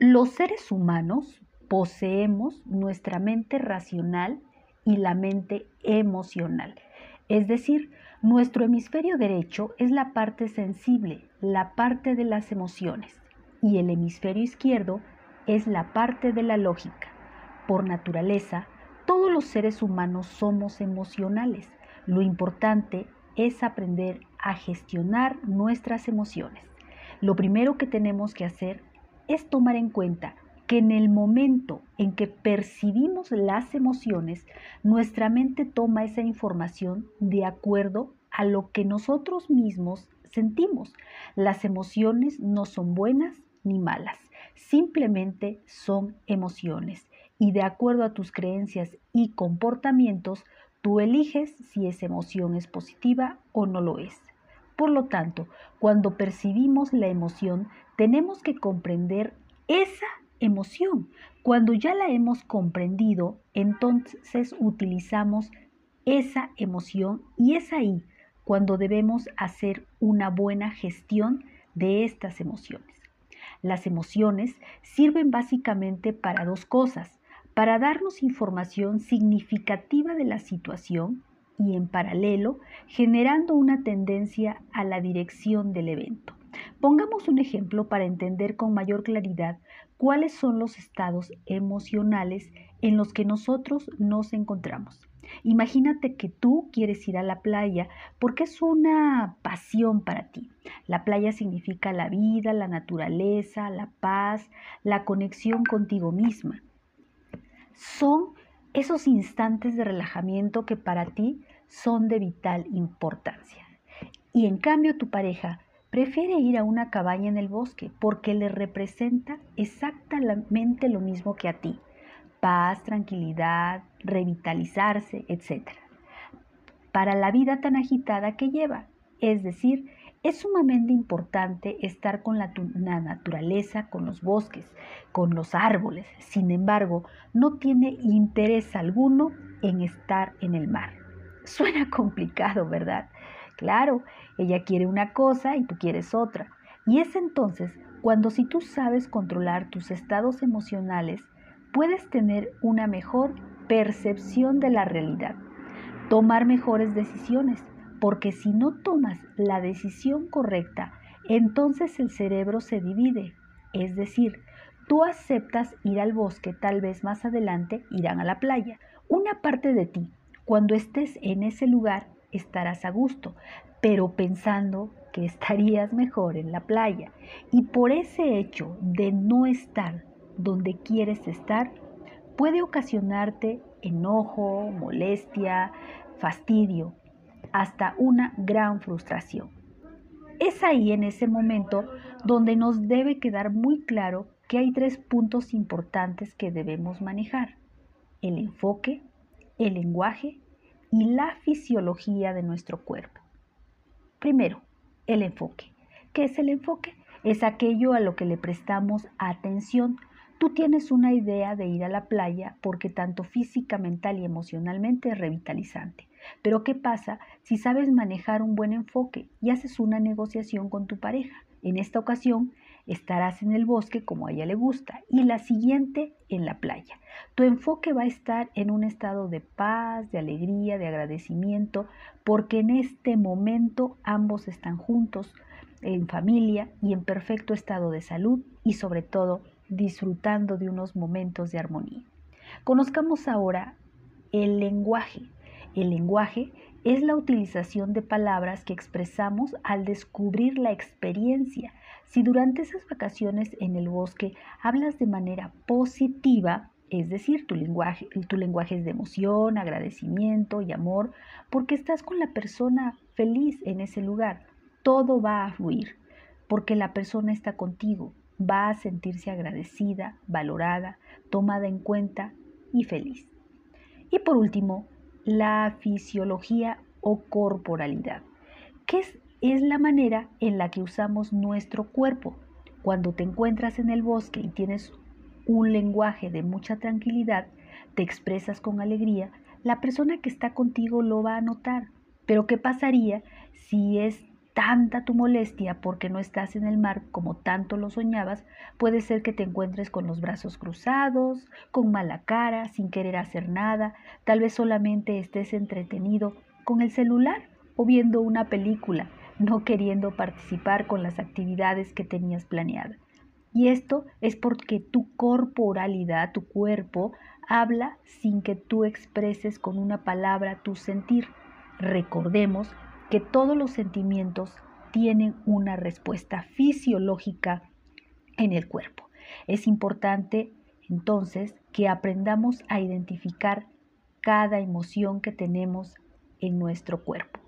Los seres humanos poseemos nuestra mente racional y la mente emocional. Es decir, nuestro hemisferio derecho es la parte sensible, la parte de las emociones, y el hemisferio izquierdo es la parte de la lógica. Por naturaleza, todos los seres humanos somos emocionales. Lo importante es aprender a gestionar nuestras emociones. Lo primero que tenemos que hacer es tomar en cuenta que en el momento en que percibimos las emociones, nuestra mente toma esa información de acuerdo a lo que nosotros mismos sentimos. Las emociones no son buenas ni malas, simplemente son emociones y de acuerdo a tus creencias y comportamientos, tú eliges si esa emoción es positiva o no lo es. Por lo tanto, cuando percibimos la emoción, tenemos que comprender esa emoción. Cuando ya la hemos comprendido, entonces utilizamos esa emoción y es ahí cuando debemos hacer una buena gestión de estas emociones. Las emociones sirven básicamente para dos cosas, para darnos información significativa de la situación y en paralelo generando una tendencia a la dirección del evento. Pongamos un ejemplo para entender con mayor claridad cuáles son los estados emocionales en los que nosotros nos encontramos. Imagínate que tú quieres ir a la playa porque es una pasión para ti. La playa significa la vida, la naturaleza, la paz, la conexión contigo misma. Son esos instantes de relajamiento que para ti son de vital importancia. Y en cambio tu pareja prefiere ir a una cabaña en el bosque porque le representa exactamente lo mismo que a ti. Paz, tranquilidad, revitalizarse, etc. Para la vida tan agitada que lleva. Es decir, es sumamente importante estar con la, naturaleza, con los bosques, con los árboles. Sin embargo, no tiene interés alguno en estar en el mar. Suena complicado, ¿verdad? Claro, ella quiere una cosa y tú quieres otra. Y es entonces cuando si tú sabes controlar tus estados emocionales, puedes tener una mejor percepción de la realidad, tomar mejores decisiones, porque si no tomas la decisión correcta, entonces el cerebro se divide, es decir, tú aceptas ir al bosque, tal vez más adelante irán a la playa. Una parte de ti, cuando estés en ese lugar, estarás a gusto, pero pensando que estarías mejor en la playa. Y por ese hecho de no estar donde quieres estar, puede ocasionarte enojo, molestia, fastidio, hasta una gran frustración. Es ahí en ese momento donde nos debe quedar muy claro que hay tres puntos importantes que debemos manejar. El enfoque, el lenguaje y la fisiología de nuestro cuerpo. Primero, el enfoque. ¿Qué es el enfoque? Es aquello a lo que le prestamos atención. Tú tienes una idea de ir a la playa porque tanto física, mental y emocionalmente es revitalizante. Pero ¿qué pasa si sabes manejar un buen enfoque y haces una negociación con tu pareja? En esta ocasión estarás en el bosque como a ella le gusta y la siguiente en la playa. Tu enfoque va a estar en un estado de paz, de alegría, de agradecimiento, porque en este momento ambos están juntos, en familia y en perfecto estado de salud y sobre todo disfrutando de unos momentos de armonía. Conozcamos ahora el lenguaje. El lenguaje es la utilización de palabras que expresamos al descubrir la experiencia si durante esas vacaciones en el bosque hablas de manera positiva, es decir, tu lenguaje, tu lenguaje es de emoción, agradecimiento y amor, porque estás con la persona feliz en ese lugar, todo va a fluir, porque la persona está contigo, va a sentirse agradecida, valorada, tomada en cuenta y feliz. Y por último, la fisiología o corporalidad, que es es la manera en la que usamos nuestro cuerpo. Cuando te encuentras en el bosque y tienes un lenguaje de mucha tranquilidad, te expresas con alegría, la persona que está contigo lo va a notar. Pero ¿qué pasaría si es tanta tu molestia porque no estás en el mar como tanto lo soñabas, puede ser que te encuentres con los brazos cruzados, con mala cara, sin querer hacer nada, tal vez solamente estés entretenido con el celular o viendo una película, no queriendo participar con las actividades que tenías planeadas. Y esto es porque tu corporalidad, tu cuerpo, habla sin que tú expreses con una palabra tu sentir. Recordemos que todos los sentimientos tienen una respuesta fisiológica en el cuerpo. Es importante entonces que aprendamos a identificar cada emoción que tenemos en nuestro cuerpo.